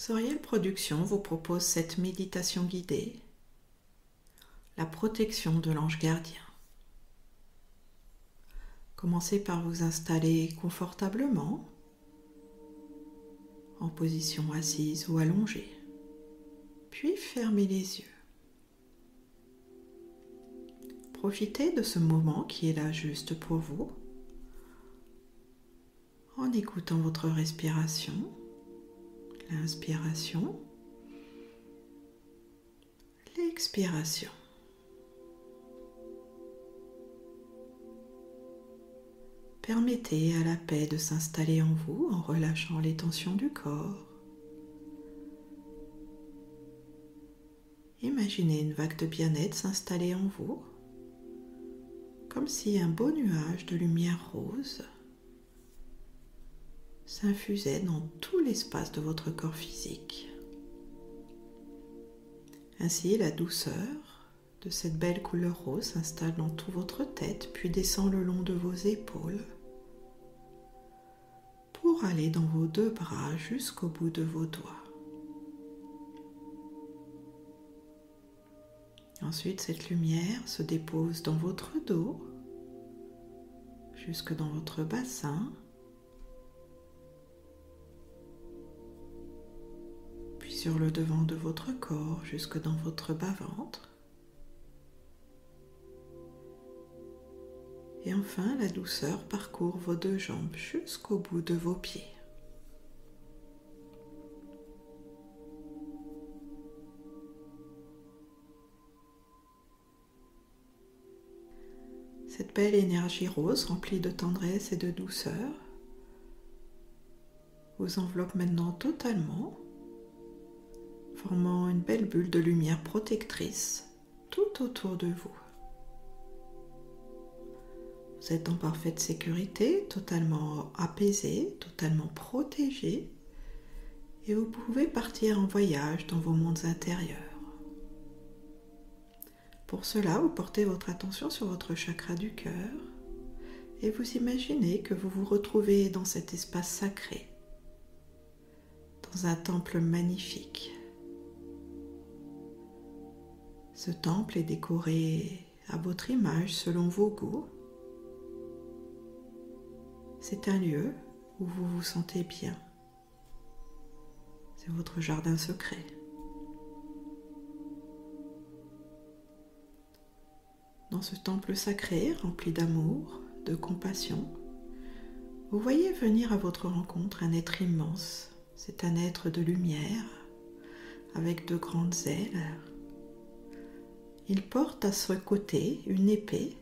Soriel Productions vous propose cette méditation guidée, la protection de l'ange gardien. Commencez par vous installer confortablement en position assise ou allongée, puis fermez les yeux. Profitez de ce moment qui est là juste pour vous en écoutant votre respiration, l'inspiration, l'expiration. Permettez à la paix de s'installer en vous en relâchant les tensions du corps. Imaginez une vague de bien-être s'installer en vous comme si un beau nuage de lumière rose s'infusait dans tout l'espace de votre corps physique. Ainsi, la douceur de cette belle couleur rose s'installe dans toute votre tête, puis descend le long de vos épaules pour aller dans vos deux bras jusqu'au bout de vos doigts. Ensuite, cette lumière se dépose dans votre dos, jusque dans votre bassin, sur le devant de votre corps, jusque dans votre bas-ventre. Et enfin, la douceur parcourt vos deux jambes jusqu'au bout de vos pieds. Cette belle énergie rose remplie de tendresse et de douceur vous enveloppe maintenant totalement, formant une belle bulle de lumière protectrice tout autour de vous. Vous êtes en parfaite sécurité, totalement apaisé, totalement protégé, et vous pouvez partir en voyage dans vos mondes intérieurs. Pour cela, vous portez votre attention sur votre chakra du cœur et vous imaginez que vous vous retrouvez dans cet espace sacré, dans un temple magnifique. Ce temple est décoré à votre image selon vos goûts. C'est un lieu où vous vous sentez bien. C'est votre jardin secret. dans ce temple sacré rempli d'amour, de compassion, vous voyez venir à votre rencontre un être immense. C'est un être de lumière avec de grandes ailes. Il porte à ce côté une épée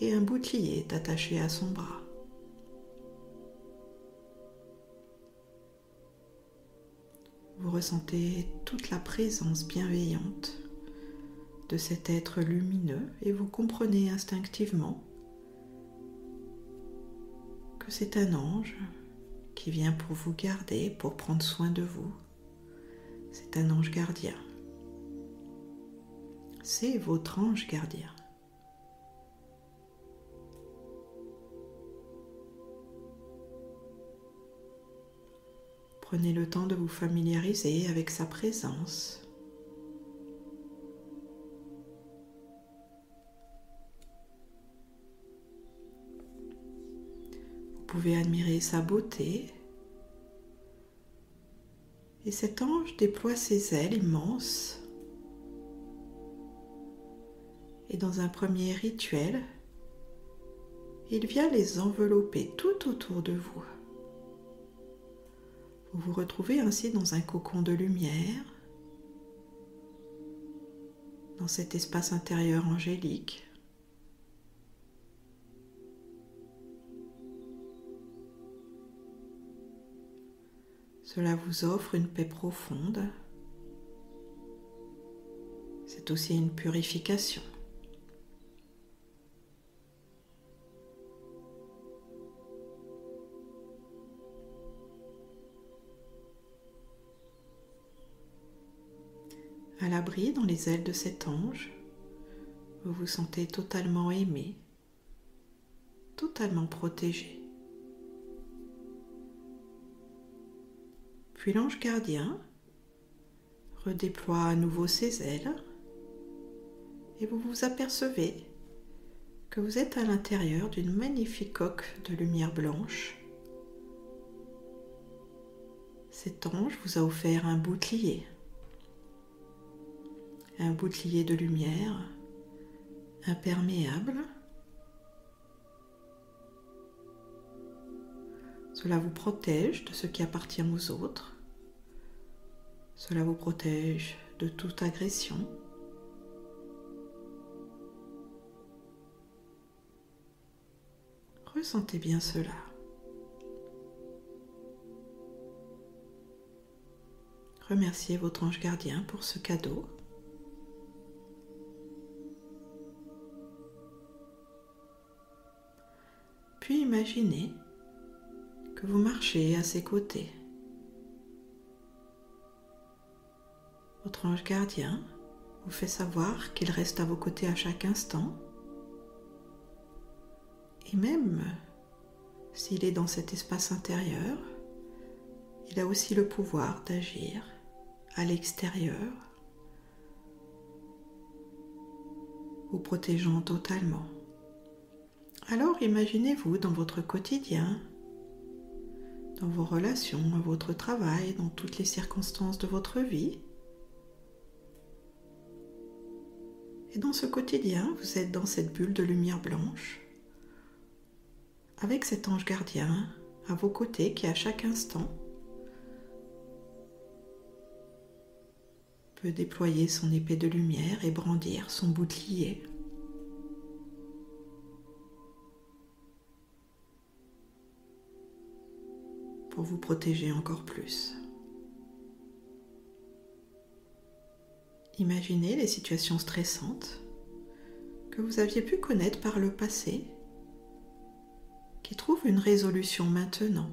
et un bouclier attaché à son bras. Vous ressentez toute la présence bienveillante de cet être lumineux et vous comprenez instinctivement que c'est un ange qui vient pour vous garder, pour prendre soin de vous. C'est un ange gardien. C'est votre ange gardien. Prenez le temps de vous familiariser avec sa présence. pouvez admirer sa beauté. Et cet ange déploie ses ailes immenses. Et dans un premier rituel, il vient les envelopper tout autour de vous. Vous vous retrouvez ainsi dans un cocon de lumière, dans cet espace intérieur angélique. Cela vous offre une paix profonde. C'est aussi une purification. Dans les ailes de cet ange, vous vous sentez totalement aimé, totalement protégé. Puis l'ange gardien redéploie à nouveau ses ailes et vous vous apercevez que vous êtes à l'intérieur d'une magnifique coque de lumière blanche. Cet ange vous a offert un bouclier, un bouclier de lumière imperméable. Cela vous protège de ce qui appartient aux autres. Cela vous protège de toute agression. Ressentez bien cela. Remerciez votre ange gardien pour ce cadeau. Puis imaginez que vous marchez à ses côtés. Votre ange gardien vous fait savoir qu'il reste à vos côtés à chaque instant. Et même s'il est dans cet espace intérieur, il a aussi le pouvoir d'agir à l'extérieur, vous protégeant totalement. Alors imaginez-vous dans votre quotidien, dans vos relations, à votre travail, dans toutes les circonstances de votre vie. Et dans ce quotidien, vous êtes dans cette bulle de lumière blanche, avec cet ange gardien à vos côtés qui à chaque instant peut déployer son épée de lumière et brandir son bouclier. Vous protéger encore plus. Imaginez les situations stressantes que vous aviez pu connaître par le passé qui trouvent une résolution maintenant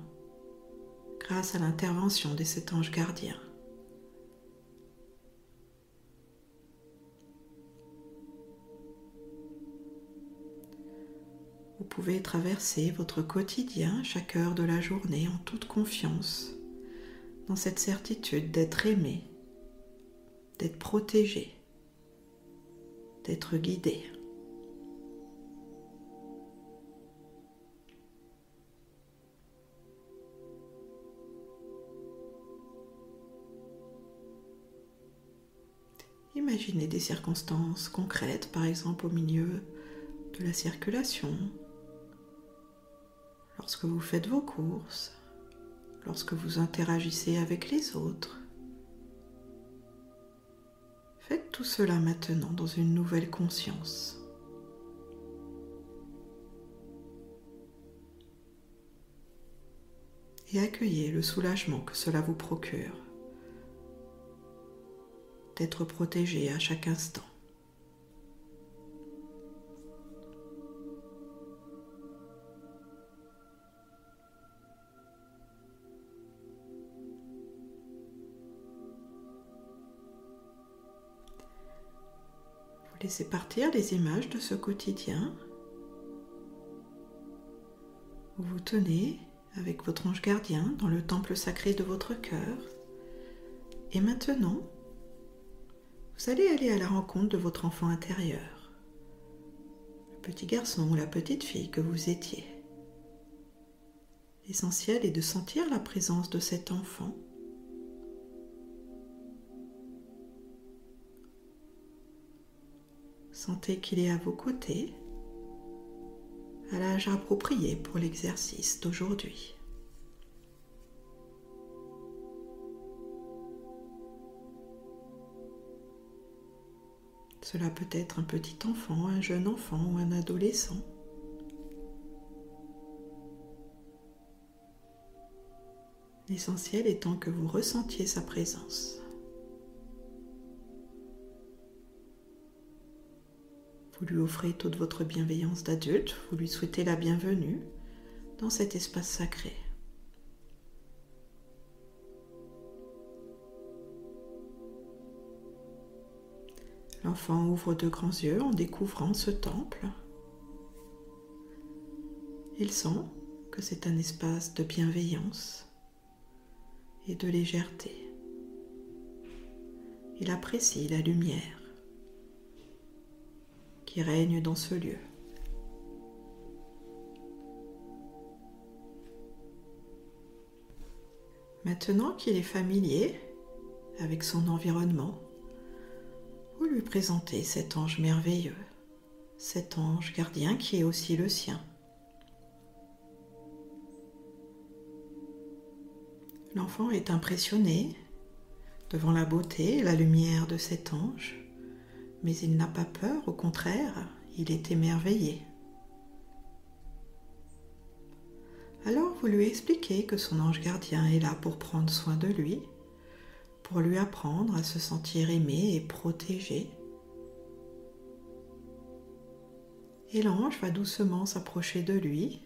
grâce à l'intervention de cet ange gardien. Pouvez traverser votre quotidien chaque heure de la journée en toute confiance, dans cette certitude d'être aimé, d'être protégé, d'être guidé. Imaginez des circonstances concrètes, par exemple au milieu de la circulation, lorsque vous faites vos courses, lorsque vous interagissez avec les autres. Faites tout cela maintenant dans une nouvelle conscience. Et accueillez le soulagement que cela vous procure d'être protégé à chaque instant. Laissez partir les images de ce quotidien. Vous vous tenez avec votre ange gardien dans le temple sacré de votre cœur. Et maintenant, vous allez aller à la rencontre de votre enfant intérieur, le petit garçon ou la petite fille que vous étiez. L'essentiel est de sentir la présence de cet enfant Sentez qu'il est à vos côtés, à l'âge approprié pour l'exercice d'aujourd'hui. Cela peut être un petit enfant, un jeune enfant ou un adolescent. L'essentiel étant que vous ressentiez sa présence. Vous lui offrez toute votre bienveillance d'adulte, vous lui souhaitez la bienvenue dans cet espace sacré. L'enfant ouvre de grands yeux en découvrant ce temple. Il sent que c'est un espace de bienveillance et de légèreté. Il apprécie la lumière règne dans ce lieu. Maintenant qu'il est familier avec son environnement, vous lui présentez cet ange merveilleux, cet ange gardien qui est aussi le sien. L'enfant est impressionné devant la beauté et la lumière de cet ange, mais il n'a pas peur, au contraire, il est émerveillé. Alors vous lui expliquez que son ange gardien est là pour prendre soin de lui, pour lui apprendre à se sentir aimé et protégé. Et l'ange va doucement s'approcher de lui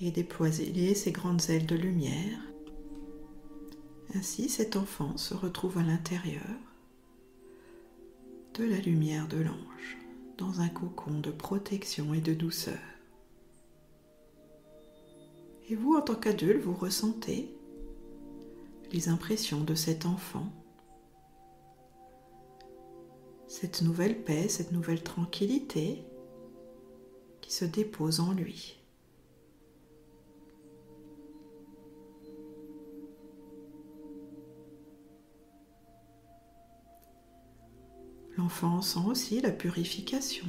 et déployer ses grandes ailes de lumière. Ainsi cet enfant se retrouve à l'intérieur de la lumière de l'ange, dans un cocon de protection et de douceur. Et vous, en tant qu'adulte, vous ressentez les impressions de cet enfant, cette nouvelle paix, cette nouvelle tranquillité qui se dépose en lui. L'enfant sent aussi la purification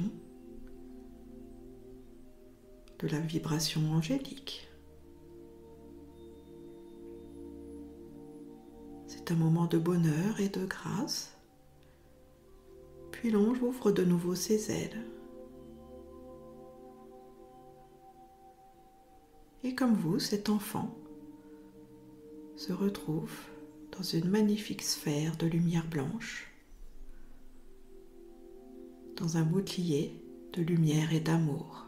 de la vibration angélique. C'est un moment de bonheur et de grâce. Puis l'ange ouvre de nouveau ses ailes. Et comme vous, cet enfant se retrouve dans une magnifique sphère de lumière blanche, dans un bouclier de lumière et d'amour.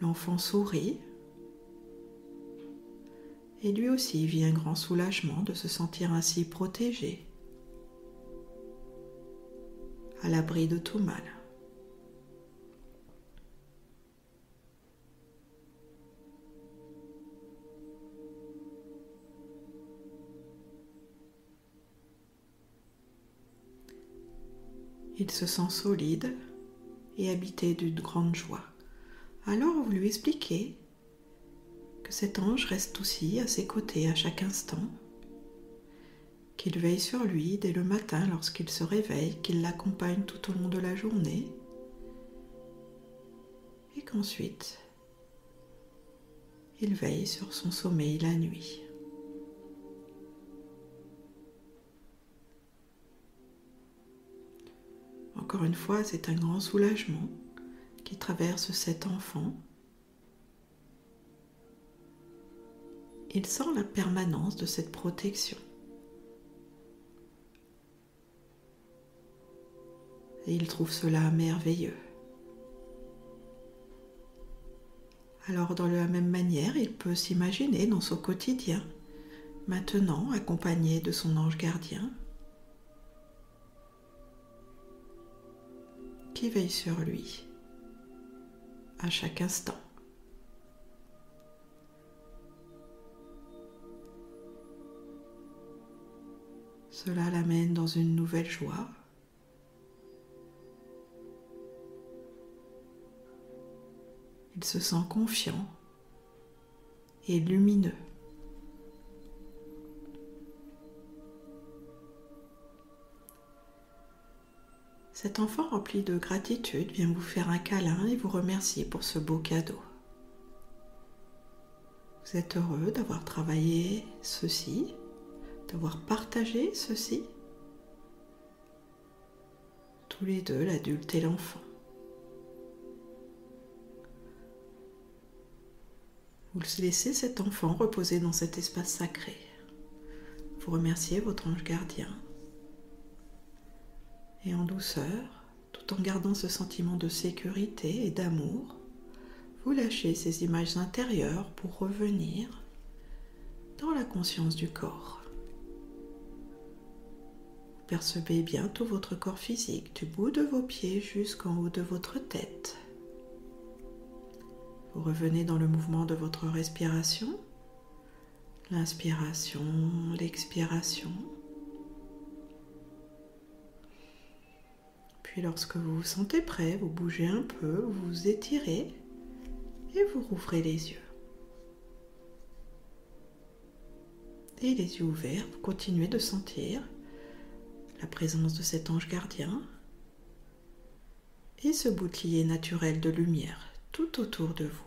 L'enfant sourit et lui aussi vit un grand soulagement de se sentir ainsi protégé, à l'abri de tout mal. Il se sent solide et habité d'une grande joie. Alors vous lui expliquez que cet ange reste aussi à ses côtés à chaque instant, qu'il veille sur lui dès le matin lorsqu'il se réveille, qu'il l'accompagne tout au long de la journée, et qu'ensuite il veille sur son sommeil la nuit. Encore une fois, c'est un grand soulagement qui traverse cet enfant il sent la permanence de cette protection. Et il trouve cela merveilleux. Alors de la même manière, il peut s'imaginer dans son quotidien, maintenant accompagné de son ange gardien, qui veille sur lui à chaque instant. Cela l'amène dans une nouvelle joie. Il se sent confiant et lumineux. Cet enfant rempli de gratitude vient vous faire un câlin et vous remercier pour ce beau cadeau. Vous êtes heureux d'avoir travaillé ceci d'avoir partagé ceci, tous les deux, l'adulte et l'enfant. Vous laissez cet enfant reposer dans cet espace sacré. Vous remerciez votre ange gardien. Et en douceur, tout en gardant ce sentiment de sécurité et d'amour, vous lâchez ces images intérieures pour revenir dans la conscience du corps. Percevez bien tout votre corps physique, du bout de vos pieds jusqu'en haut de votre tête. Vous revenez dans le mouvement de votre respiration. L'inspiration, l'expiration. Puis lorsque vous vous sentez prêt, vous bougez un peu, vous vous étirez et vous rouvrez les yeux. Et les yeux ouverts, vous continuez de sentir la présence de cet ange gardien et ce bouclier naturel de lumière tout autour de vous.